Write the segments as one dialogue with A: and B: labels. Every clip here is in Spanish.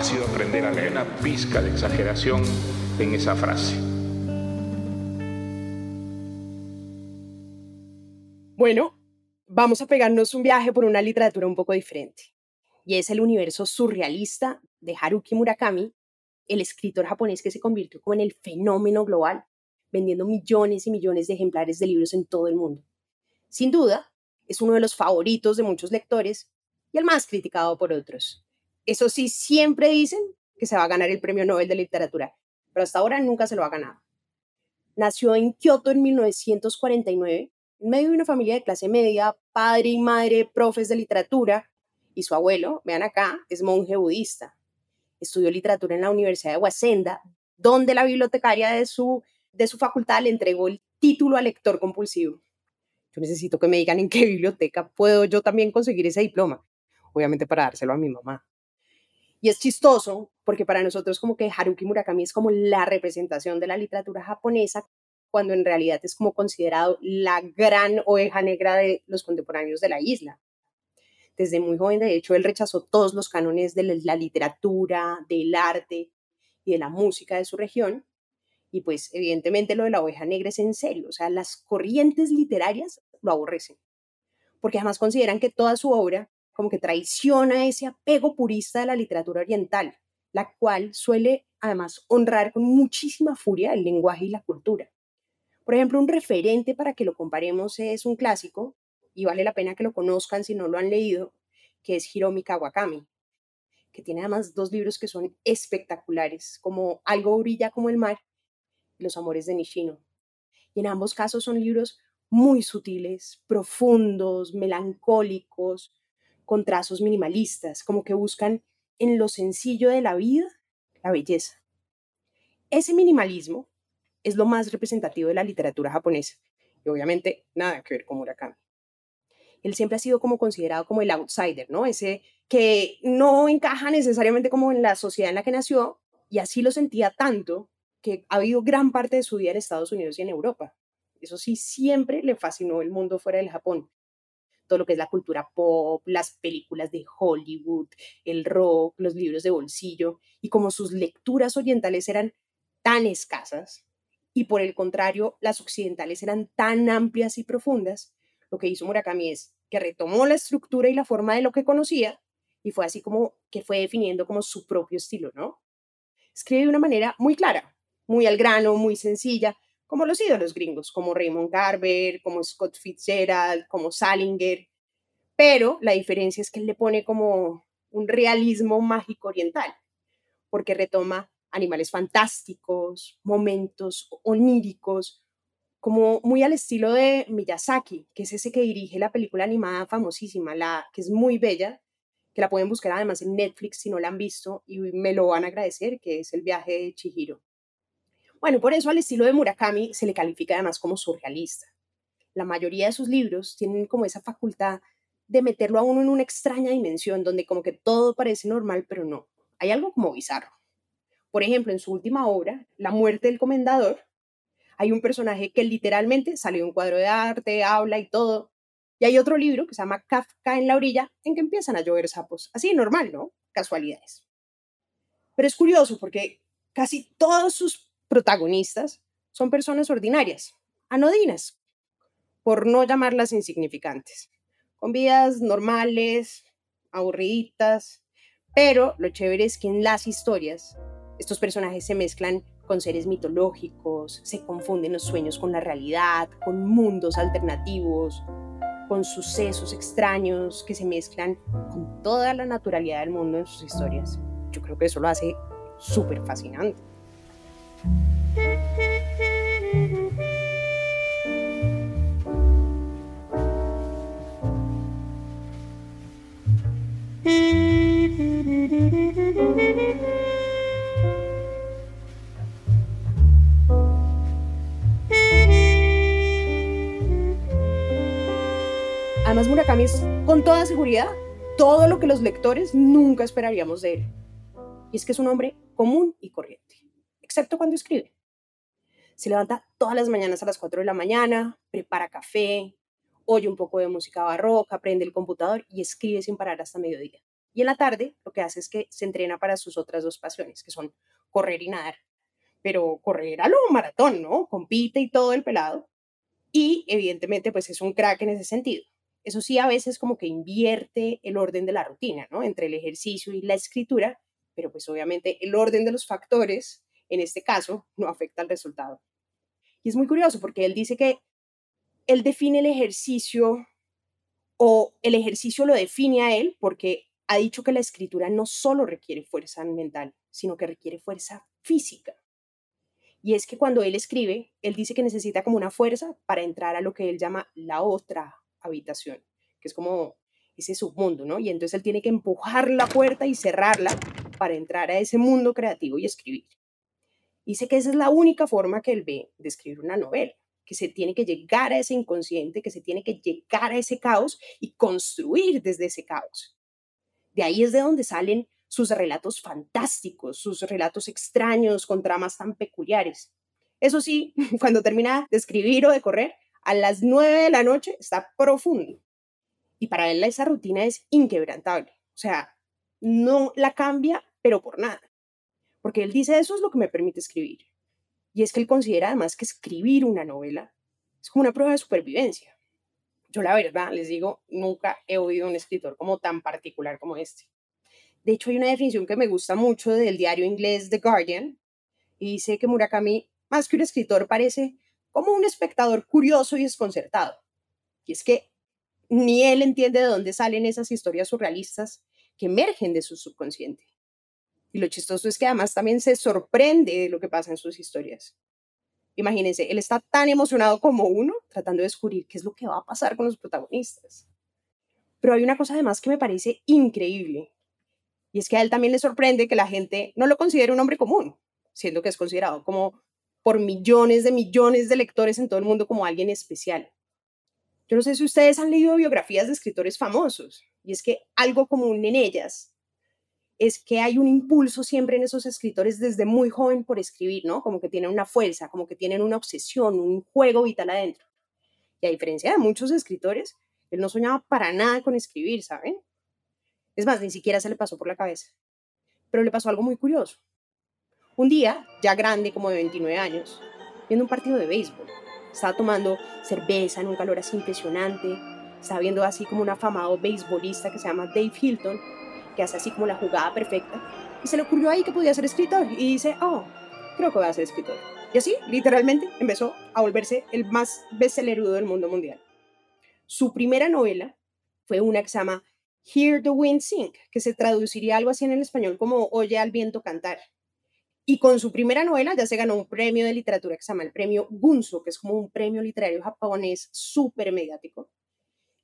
A: ha sido aprender a leer una pizca de exageración en esa frase.
B: Bueno, vamos a pegarnos un viaje por una literatura un poco diferente. Y es el universo surrealista de Haruki Murakami, el escritor japonés que se convirtió como en el fenómeno global, vendiendo millones y millones de ejemplares de libros en todo el mundo. Sin duda, es uno de los favoritos de muchos lectores y el más criticado por otros. Eso sí, siempre dicen que se va a ganar el Premio Nobel de Literatura, pero hasta ahora nunca se lo ha ganado. Nació en Kioto en 1949 en medio de una familia de clase media, padre y madre profes de literatura, y su abuelo, vean acá, es monje budista. Estudió literatura en la Universidad de Waseda, donde la bibliotecaria de su, de su facultad le entregó el título a lector compulsivo. Yo necesito que me digan en qué biblioteca puedo yo también conseguir ese diploma, obviamente para dárselo a mi mamá. Y es chistoso porque para nosotros como que Haruki Murakami es como la representación de la literatura japonesa cuando en realidad es como considerado la gran oveja negra de los contemporáneos de la isla. Desde muy joven, de hecho, él rechazó todos los cánones de la literatura, del arte y de la música de su región. Y pues evidentemente lo de la oveja negra es en serio, o sea, las corrientes literarias lo aborrecen, porque además consideran que toda su obra como que traiciona ese apego purista de la literatura oriental, la cual suele además honrar con muchísima furia el lenguaje y la cultura. Por ejemplo, un referente para que lo comparemos es un clásico, y vale la pena que lo conozcan si no lo han leído, que es Hiromi Kawakami, que tiene además dos libros que son espectaculares, como Algo brilla como el mar y Los amores de Nishino. Y en ambos casos son libros muy sutiles, profundos, melancólicos, con trazos minimalistas, como que buscan en lo sencillo de la vida la belleza. Ese minimalismo es lo más representativo de la literatura japonesa. Y obviamente nada que ver con Murakami. Él siempre ha sido como considerado como el outsider, ¿no? Ese que no encaja necesariamente como en la sociedad en la que nació y así lo sentía tanto que ha habido gran parte de su vida en Estados Unidos y en Europa. Eso sí, siempre le fascinó el mundo fuera del Japón. Todo lo que es la cultura pop, las películas de Hollywood, el rock, los libros de bolsillo. Y como sus lecturas orientales eran tan escasas, y por el contrario, las occidentales eran tan amplias y profundas, lo que hizo Murakami es que retomó la estructura y la forma de lo que conocía y fue así como que fue definiendo como su propio estilo, ¿no? Escribe de una manera muy clara, muy al grano, muy sencilla, como los ídolos gringos, como Raymond Carver, como Scott Fitzgerald, como Salinger, pero la diferencia es que él le pone como un realismo mágico oriental, porque retoma animales fantásticos, momentos oníricos, como muy al estilo de Miyazaki, que es ese que dirige la película animada famosísima, la que es muy bella, que la pueden buscar además en Netflix si no la han visto y me lo van a agradecer, que es El viaje de Chihiro. Bueno, por eso al estilo de Murakami se le califica además como surrealista. La mayoría de sus libros tienen como esa facultad de meterlo a uno en una extraña dimensión donde como que todo parece normal, pero no. Hay algo como bizarro. Por ejemplo, en su última obra, La muerte del comendador, hay un personaje que literalmente sale de un cuadro de arte, habla y todo. Y hay otro libro que se llama Kafka en la orilla, en que empiezan a llover sapos. Así, normal, ¿no? Casualidades. Pero es curioso porque casi todos sus protagonistas son personas ordinarias, anodinas, por no llamarlas insignificantes, con vidas normales, aburriditas, pero lo chévere es que en las historias estos personajes se mezclan con seres mitológicos, se confunden los sueños con la realidad, con mundos alternativos, con sucesos extraños que se mezclan con toda la naturalidad del mundo en sus historias. Yo creo que eso lo hace súper fascinante. Murakami es con toda seguridad todo lo que los lectores nunca esperaríamos de él. Y es que es un hombre común y corriente, excepto cuando escribe. Se levanta todas las mañanas a las 4 de la mañana, prepara café, oye un poco de música barroca, prende el computador y escribe sin parar hasta mediodía. Y en la tarde lo que hace es que se entrena para sus otras dos pasiones, que son correr y nadar. Pero correr a lo maratón, ¿no? Compite y todo el pelado. Y evidentemente pues es un crack en ese sentido. Eso sí, a veces como que invierte el orden de la rutina, ¿no? Entre el ejercicio y la escritura, pero pues obviamente el orden de los factores, en este caso, no afecta al resultado. Y es muy curioso porque él dice que él define el ejercicio o el ejercicio lo define a él porque ha dicho que la escritura no solo requiere fuerza mental, sino que requiere fuerza física. Y es que cuando él escribe, él dice que necesita como una fuerza para entrar a lo que él llama la otra habitación, que es como ese submundo, ¿no? Y entonces él tiene que empujar la puerta y cerrarla para entrar a ese mundo creativo y escribir. Dice que esa es la única forma que él ve de escribir una novela, que se tiene que llegar a ese inconsciente, que se tiene que llegar a ese caos y construir desde ese caos. De ahí es de donde salen sus relatos fantásticos, sus relatos extraños con tramas tan peculiares. Eso sí, cuando termina de escribir o de correr, a las nueve de la noche está profundo. Y para él esa rutina es inquebrantable. O sea, no la cambia, pero por nada. Porque él dice, eso es lo que me permite escribir. Y es que él considera además que escribir una novela es como una prueba de supervivencia. Yo la verdad, les digo, nunca he oído un escritor como tan particular como este. De hecho, hay una definición que me gusta mucho del diario inglés The Guardian y dice que Murakami, más que un escritor, parece como un espectador curioso y desconcertado. Y es que ni él entiende de dónde salen esas historias surrealistas que emergen de su subconsciente. Y lo chistoso es que además también se sorprende de lo que pasa en sus historias. Imagínense, él está tan emocionado como uno tratando de descubrir qué es lo que va a pasar con los protagonistas. Pero hay una cosa además que me parece increíble. Y es que a él también le sorprende que la gente no lo considere un hombre común, siendo que es considerado como por millones de millones de lectores en todo el mundo como alguien especial. Yo no sé si ustedes han leído biografías de escritores famosos, y es que algo común en ellas es que hay un impulso siempre en esos escritores desde muy joven por escribir, ¿no? Como que tienen una fuerza, como que tienen una obsesión, un juego vital adentro. Y a diferencia de muchos escritores, él no soñaba para nada con escribir, ¿saben? Es más, ni siquiera se le pasó por la cabeza. Pero le pasó algo muy curioso. Un día, ya grande, como de 29 años, viendo un partido de béisbol, estaba tomando cerveza en un calor así impresionante, estaba viendo así como un afamado beisbolista que se llama Dave Hilton, que hace así como la jugada perfecta, y se le ocurrió ahí que podía ser escritor, y dice, oh, creo que voy a ser escritor. Y así, literalmente, empezó a volverse el más bestsellerudo del mundo mundial. Su primera novela fue una que se llama Hear the Wind Sing, que se traduciría algo así en el español como Oye al viento cantar. Y con su primera novela ya se ganó un premio de literatura que se llama el premio Gunso, que es como un premio literario japonés súper mediático.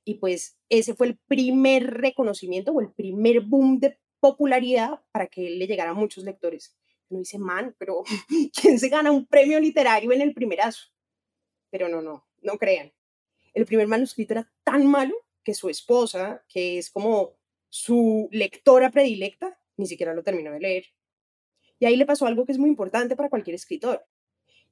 B: Y pues ese fue el primer reconocimiento o el primer boom de popularidad para que le llegara a muchos lectores. Uno dice, man, pero ¿quién se gana un premio literario en el primerazo? Pero no, no, no crean. El primer manuscrito era tan malo que su esposa, que es como su lectora predilecta, ni siquiera lo terminó de leer. Y ahí le pasó algo que es muy importante para cualquier escritor,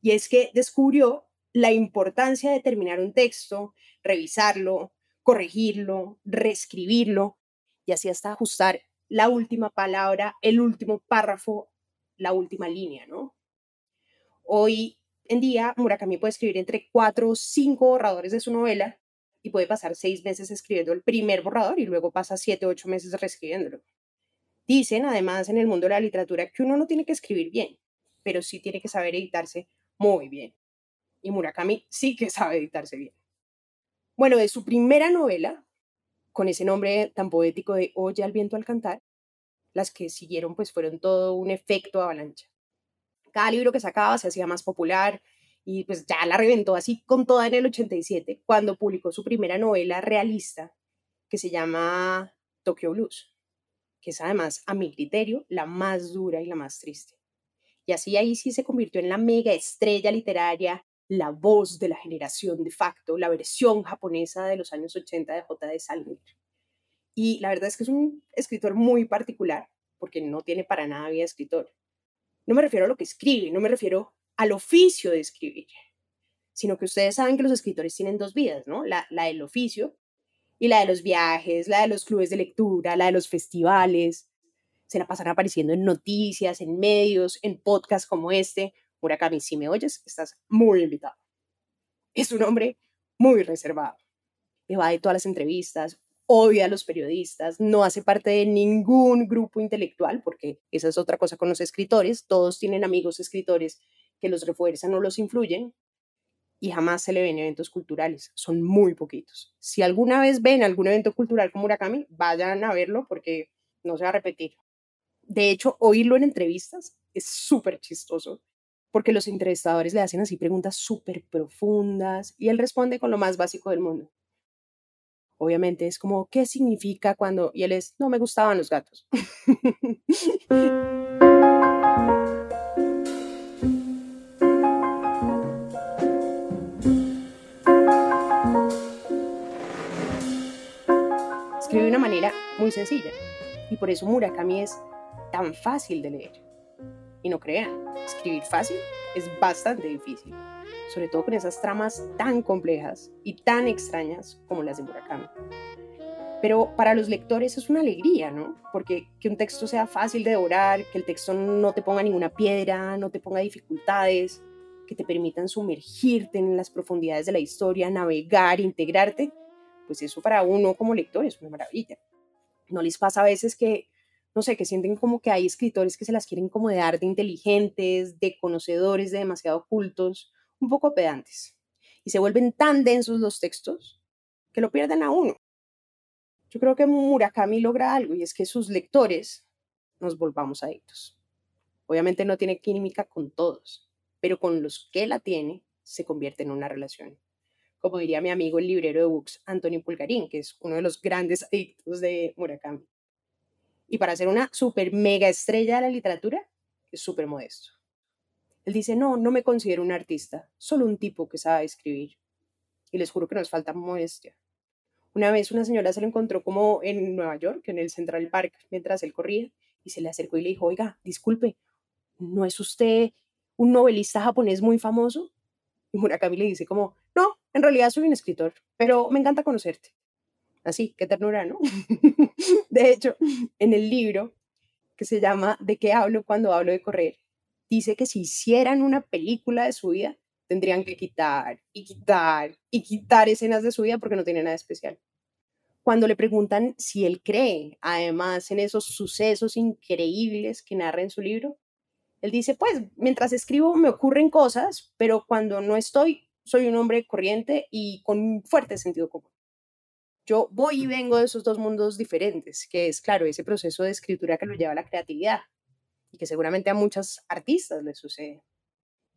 B: y es que descubrió la importancia de terminar un texto, revisarlo, corregirlo, reescribirlo, y así hasta ajustar la última palabra, el último párrafo, la última línea, ¿no? Hoy en día, Murakami puede escribir entre cuatro o cinco borradores de su novela y puede pasar seis meses escribiendo el primer borrador y luego pasa siete o ocho meses reescribiéndolo. Dicen además en el mundo de la literatura que uno no tiene que escribir bien, pero sí tiene que saber editarse muy bien. Y Murakami sí que sabe editarse bien. Bueno, de su primera novela, con ese nombre tan poético de Oye al viento al cantar, las que siguieron pues fueron todo un efecto avalancha. Cada libro que sacaba se hacía más popular y pues ya la reventó así con toda en el 87 cuando publicó su primera novela realista que se llama Tokyo Blues que es además, a mi criterio, la más dura y la más triste. Y así ahí sí se convirtió en la mega estrella literaria, la voz de la generación de facto, la versión japonesa de los años 80 de J.D. Salinger. Y la verdad es que es un escritor muy particular, porque no tiene para nada vida escritor. No me refiero a lo que escribe, no me refiero al oficio de escribir, sino que ustedes saben que los escritores tienen dos vidas, ¿no? La, la del oficio y la de los viajes, la de los clubes de lectura, la de los festivales. Se la pasan apareciendo en noticias, en medios, en podcasts como este. Murakami, si me oyes, estás muy invitado. Es un hombre muy reservado. va de todas las entrevistas, odia a los periodistas, no hace parte de ningún grupo intelectual, porque esa es otra cosa con los escritores. Todos tienen amigos escritores que los refuerzan o los influyen y jamás se le ven eventos culturales. Son muy poquitos. Si alguna vez ven algún evento cultural como Murakami, vayan a verlo porque no se va a repetir. De hecho, oírlo en entrevistas es súper chistoso porque los entrevistadores le hacen así preguntas súper profundas y él responde con lo más básico del mundo. Obviamente es como, ¿qué significa cuando? Y él es, no me gustaban los gatos. Escribe de una manera muy sencilla y por eso Murakami es tan fácil de leer. Y no crean, escribir fácil es bastante difícil, sobre todo con esas tramas tan complejas y tan extrañas como las de Murakami. Pero para los lectores es una alegría, ¿no? Porque que un texto sea fácil de devorar, que el texto no te ponga ninguna piedra, no te ponga dificultades, que te permitan sumergirte en las profundidades de la historia, navegar, integrarte, pues eso para uno como lector es una maravilla. ¿No les pasa a veces que no sé, que sienten como que hay escritores que se las quieren como de arte inteligentes, de conocedores, de demasiado cultos, un poco pedantes. Y se vuelven tan densos los textos que lo pierden a uno. Yo creo que Murakami logra algo y es que sus lectores nos volvamos adictos. Obviamente no tiene química con todos, pero con los que la tiene se convierte en una relación. Como diría mi amigo el librero de books, Antonio Pulgarín, que es uno de los grandes adictos de Murakami. Y para ser una super mega estrella de la literatura, es súper modesto. Él dice, no, no me considero un artista, solo un tipo que sabe escribir. Y les juro que nos falta modestia. Una vez una señora se lo encontró como en Nueva York, en el Central Park, mientras él corría, y se le acercó y le dijo, oiga, disculpe, ¿no es usted un novelista japonés muy famoso? Y Murakami le dice como, en realidad soy un escritor, pero me encanta conocerte. Así, qué ternura, ¿no? de hecho, en el libro que se llama ¿De qué hablo cuando hablo de correr? Dice que si hicieran una película de su vida, tendrían que quitar y quitar y quitar escenas de su vida porque no tiene nada especial. Cuando le preguntan si él cree, además, en esos sucesos increíbles que narra en su libro, él dice, pues, mientras escribo me ocurren cosas, pero cuando no estoy, soy un hombre corriente y con un fuerte sentido común. Yo voy y vengo de esos dos mundos diferentes, que es, claro, ese proceso de escritura que lo lleva a la creatividad y que seguramente a muchos artistas les sucede.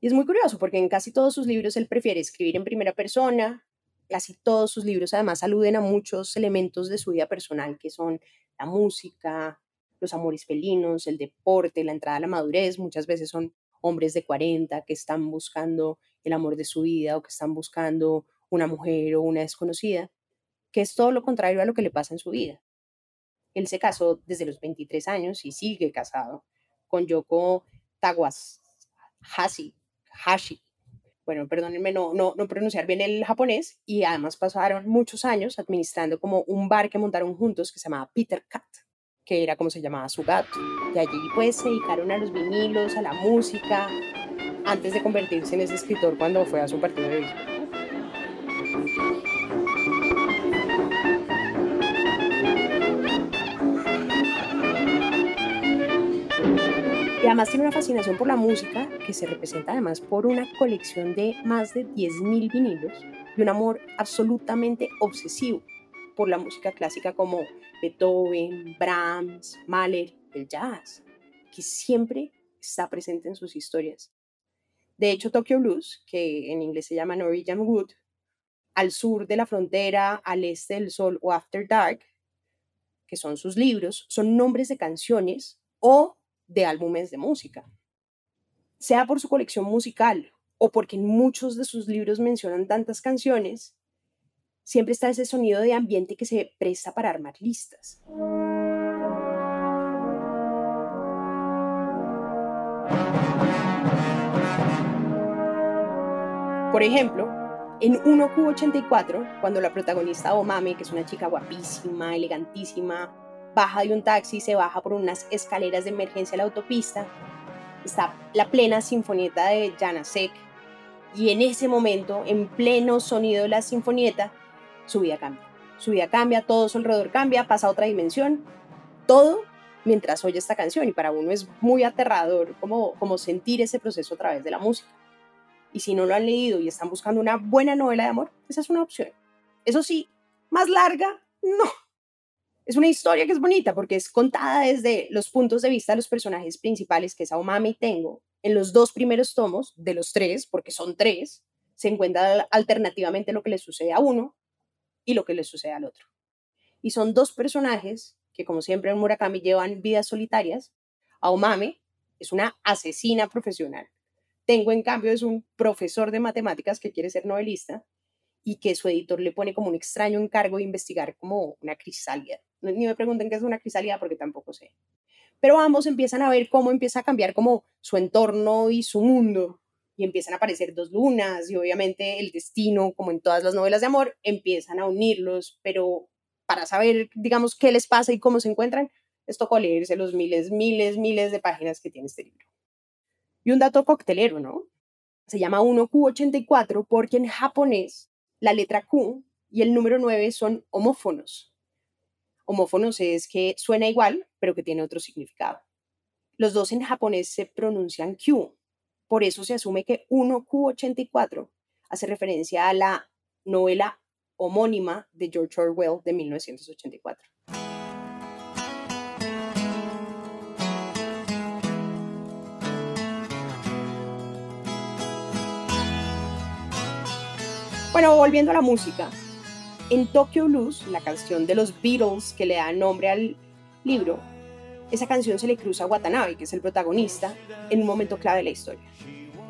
B: Y es muy curioso porque en casi todos sus libros él prefiere escribir en primera persona, casi todos sus libros además aluden a muchos elementos de su vida personal, que son la música, los amores felinos, el deporte, la entrada a la madurez, muchas veces son hombres de 40 que están buscando el amor de su vida o que están buscando una mujer o una desconocida que es todo lo contrario a lo que le pasa en su vida. Él se casó desde los 23 años y sigue casado con Yoko Tawashi, Hashi. Bueno, perdónenme no, no, no pronunciar bien el japonés y además pasaron muchos años administrando como un bar que montaron juntos que se llamaba Peter Cat, que era como se llamaba su gato. De allí pues se dedicaron a los vinilos, a la música, antes de convertirse en ese escritor cuando fue a su partido de béisbol. Y además tiene una fascinación por la música que se representa además por una colección de más de 10.000 vinilos y un amor absolutamente obsesivo por la música clásica como Beethoven, Brahms, Mahler, el jazz, que siempre está presente en sus historias. De hecho, Tokyo Blues, que en inglés se llama Norwegian Wood, al sur de la frontera, al este del sol o After Dark, que son sus libros, son nombres de canciones o de álbumes de música, sea por su colección musical o porque en muchos de sus libros mencionan tantas canciones, siempre está ese sonido de ambiente que se presta para armar listas. Por ejemplo, en 1Q84, cuando la protagonista Omame, que es una chica guapísima, elegantísima, baja de un taxi, se baja por unas escaleras de emergencia a la autopista, está la plena sinfonieta de Janacek, y en ese momento, en pleno sonido de la sinfonieta, su vida cambia. Su vida cambia, todo su alrededor cambia, pasa a otra dimensión, todo mientras oye esta canción y para uno es muy aterrador como, como sentir ese proceso a través de la música. Y si no lo han leído y están buscando una buena novela de amor, esa es una opción. Eso sí, más larga, no. Es una historia que es bonita porque es contada desde los puntos de vista de los personajes principales, que es Aomami y Tengo. En los dos primeros tomos, de los tres, porque son tres, se encuentra alternativamente lo que le sucede a uno y lo que le sucede al otro. Y son dos personajes que, como siempre en Murakami, llevan vidas solitarias. Aomame es una asesina profesional tengo, en cambio, es un profesor de matemáticas que quiere ser novelista y que su editor le pone como un extraño encargo de investigar como una crisálida. Ni me pregunten qué es una crisálida porque tampoco sé. Pero ambos empiezan a ver cómo empieza a cambiar como su entorno y su mundo y empiezan a aparecer dos lunas y obviamente el destino, como en todas las novelas de amor, empiezan a unirlos, pero para saber, digamos, qué les pasa y cómo se encuentran, es tocó leerse los miles, miles, miles de páginas que tiene este libro. Y un dato coctelero, ¿no? Se llama 1Q84 porque en japonés la letra Q y el número 9 son homófonos. Homófonos es que suena igual, pero que tiene otro significado. Los dos en japonés se pronuncian Q. Por eso se asume que 1Q84 hace referencia a la novela homónima de George Orwell de 1984. Bueno, volviendo a la música. En Tokyo Blues, la canción de los Beatles que le da nombre al libro, esa canción se le cruza a Watanabe, que es el protagonista, en un momento clave de la historia.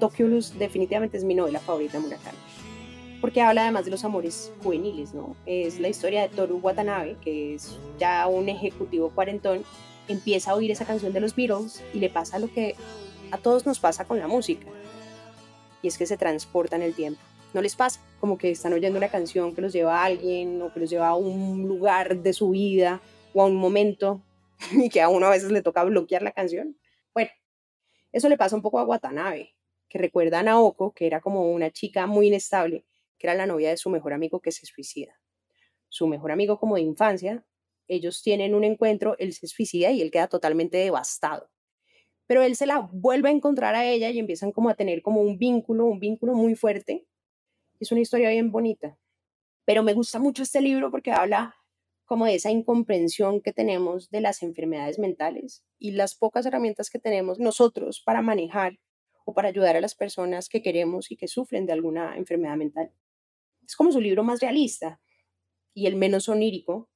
B: Tokyo Blues definitivamente es mi novela favorita de Murakami, porque habla además de los amores juveniles, ¿no? Es la historia de Toru Watanabe, que es ya un ejecutivo cuarentón, empieza a oír esa canción de los Beatles y le pasa lo que a todos nos pasa con la música, y es que se transporta en el tiempo no les pasa, como que están oyendo una canción que los lleva a alguien o que los lleva a un lugar de su vida o a un momento y que a uno a veces le toca bloquear la canción. Bueno, eso le pasa un poco a Watanabe, que recuerda a Naoko, que era como una chica muy inestable, que era la novia de su mejor amigo que se suicida. Su mejor amigo como de infancia, ellos tienen un encuentro, él se suicida y él queda totalmente devastado. Pero él se la vuelve a encontrar a ella y empiezan como a tener como un vínculo, un vínculo muy fuerte es una historia bien bonita. Pero me gusta mucho este libro porque habla como de esa incomprensión que tenemos de las enfermedades mentales y las pocas herramientas que tenemos nosotros para manejar o para ayudar a las personas que queremos y que sufren de alguna enfermedad mental. Es como su libro más realista y el menos onírico,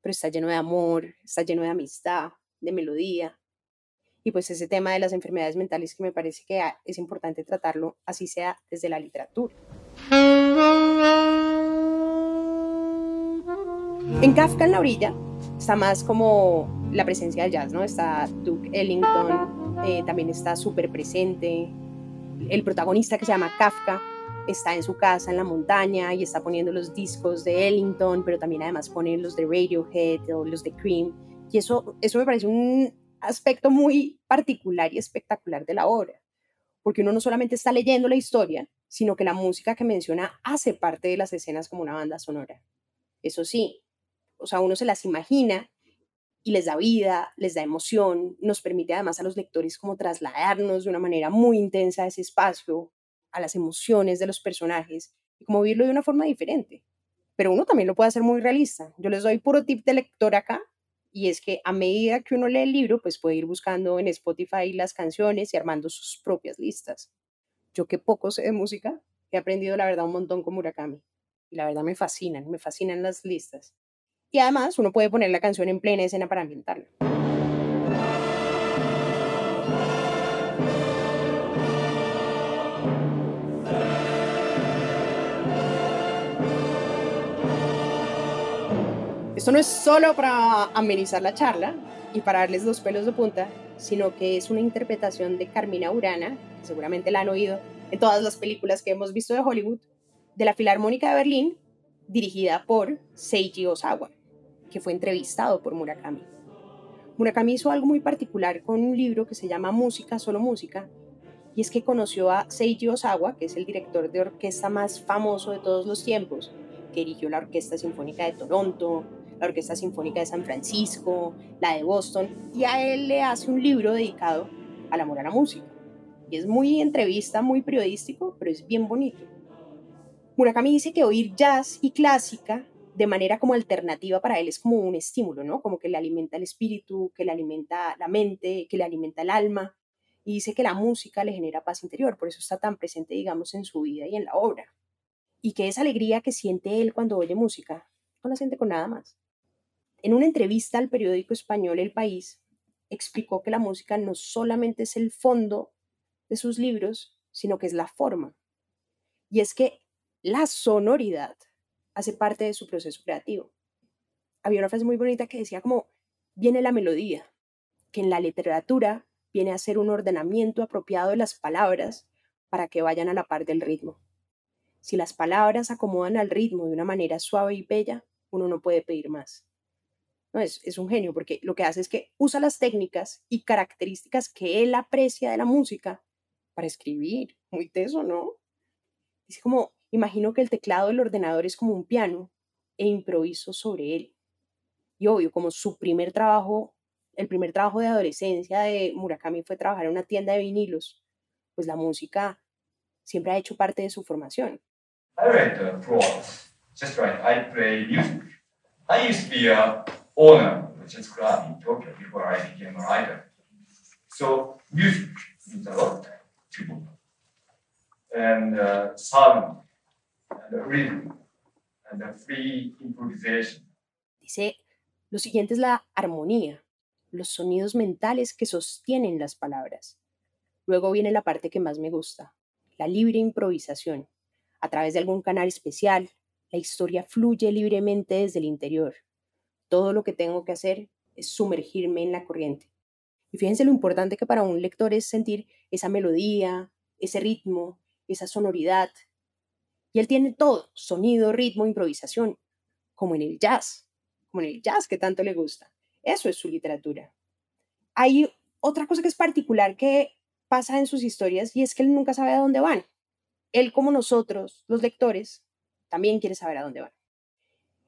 B: pero está lleno de amor, está lleno de amistad, de melodía. Y pues ese tema de las enfermedades mentales que me parece que es importante tratarlo, así sea desde la literatura. En Kafka en la orilla está más como la presencia del jazz, ¿no? Está Duke Ellington, eh, también está súper presente. El protagonista que se llama Kafka está en su casa en la montaña y está poniendo los discos de Ellington, pero también además pone los de Radiohead o los de Cream. Y eso, eso me parece un aspecto muy particular y espectacular de la obra, porque uno no solamente está leyendo la historia, sino que la música que menciona hace parte de las escenas como una banda sonora. Eso sí, o sea, uno se las imagina y les da vida, les da emoción, nos permite además a los lectores como trasladarnos de una manera muy intensa a ese espacio, a las emociones de los personajes y como vivirlo de una forma diferente. Pero uno también lo puede hacer muy realista. Yo les doy puro tip de lector acá y es que a medida que uno lee el libro, pues puede ir buscando en Spotify las canciones y armando sus propias listas yo que poco sé de música, he aprendido la verdad un montón con Murakami. Y la verdad me fascinan, me fascinan las listas. Y además uno puede poner la canción en plena escena para ambientarla. Esto no es solo para amenizar la charla, y para darles dos pelos de punta, sino que es una interpretación de Carmina Urana, que seguramente la han oído en todas las películas que hemos visto de Hollywood, de la Filarmónica de Berlín, dirigida por Seiji Osawa, que fue entrevistado por Murakami. Murakami hizo algo muy particular con un libro que se llama Música, solo música, y es que conoció a Seiji Osawa, que es el director de orquesta más famoso de todos los tiempos, que dirigió la Orquesta Sinfónica de Toronto, la Orquesta Sinfónica de San Francisco, la de Boston, y a él le hace un libro dedicado al amor a la música. Y es muy entrevista, muy periodístico, pero es bien bonito. Murakami dice que oír jazz y clásica de manera como alternativa para él es como un estímulo, ¿no? Como que le alimenta el espíritu, que le alimenta la mente, que le alimenta el alma. Y dice que la música le genera paz interior, por eso está tan presente, digamos, en su vida y en la obra. Y que esa alegría que siente él cuando oye música, no la siente con nada más. En una entrevista al periódico español El País, explicó que la música no solamente es el fondo de sus libros, sino que es la forma. Y es que la sonoridad hace parte de su proceso creativo. Había una frase muy bonita que decía como, viene la melodía, que en la literatura viene a ser un ordenamiento apropiado de las palabras para que vayan a la par del ritmo. Si las palabras acomodan al ritmo de una manera suave y bella, uno no puede pedir más. No, es, es un genio porque lo que hace es que usa las técnicas y características que él aprecia de la música para escribir. Muy teso, ¿no? Dice como, imagino que el teclado del ordenador es como un piano e improviso sobre él. Y obvio, como su primer trabajo, el primer trabajo de adolescencia de Murakami fue trabajar en una tienda de vinilos, pues la música siempre ha hecho parte de su formación.
C: I read the. Just right, I play music. I used to be a of a jazz club in Tokyo before I became a writer. So music means a lot to me. And uh, sound, and rhythm, and the free improvisation.
B: Dice, lo siguiente es la armonía, los sonidos mentales que sostienen las palabras. Luego viene la parte que más me gusta, la libre improvisación. A través de algún canal especial, la historia fluye libremente desde el interior. Todo lo que tengo que hacer es sumergirme en la corriente. Y fíjense lo importante que para un lector es sentir esa melodía, ese ritmo, esa sonoridad. Y él tiene todo, sonido, ritmo, improvisación, como en el jazz, como en el jazz que tanto le gusta. Eso es su literatura. Hay otra cosa que es particular que pasa en sus historias y es que él nunca sabe a dónde van. Él, como nosotros, los lectores, también quiere saber a dónde van.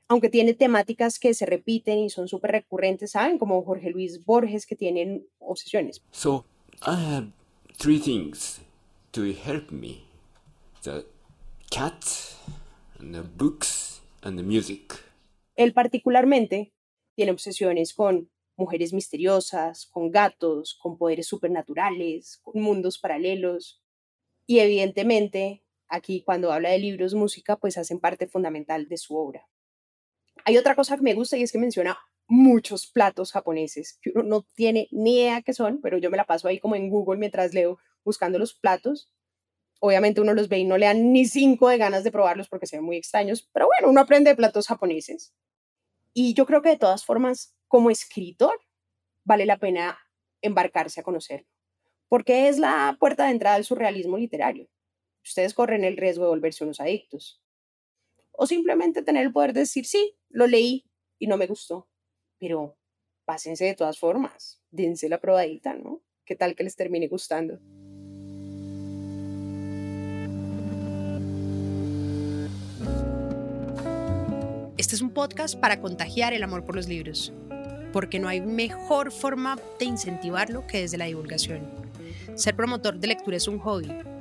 B: Aunque tiene temáticas que se repiten y son súper recurrentes, ¿saben? Como Jorge Luis Borges, que tienen obsesiones.
D: So, I have three things to help me the cat, and the books, and the music.
B: Él, particularmente, tiene obsesiones con mujeres misteriosas, con gatos, con poderes supernaturales, con mundos paralelos. Y evidentemente, aquí cuando habla de libros, música, pues hacen parte fundamental de su obra. Hay otra cosa que me gusta y es que menciona muchos platos japoneses que uno no tiene ni idea qué son, pero yo me la paso ahí como en Google mientras leo buscando los platos. Obviamente uno los ve y no le dan ni cinco de ganas de probarlos porque se ven muy extraños, pero bueno, uno aprende de platos japoneses. Y yo creo que de todas formas, como escritor, vale la pena embarcarse a conocerlo, porque es la puerta de entrada al surrealismo literario. Ustedes corren el riesgo de volverse unos adictos. O simplemente tener el poder de decir, sí, lo leí y no me gustó, pero pásense de todas formas, dense la probadita, ¿no? ¿Qué tal que les termine gustando? Este es un podcast para contagiar el amor por los libros, porque no hay mejor forma de incentivarlo que desde la divulgación. Ser promotor de lectura es un hobby,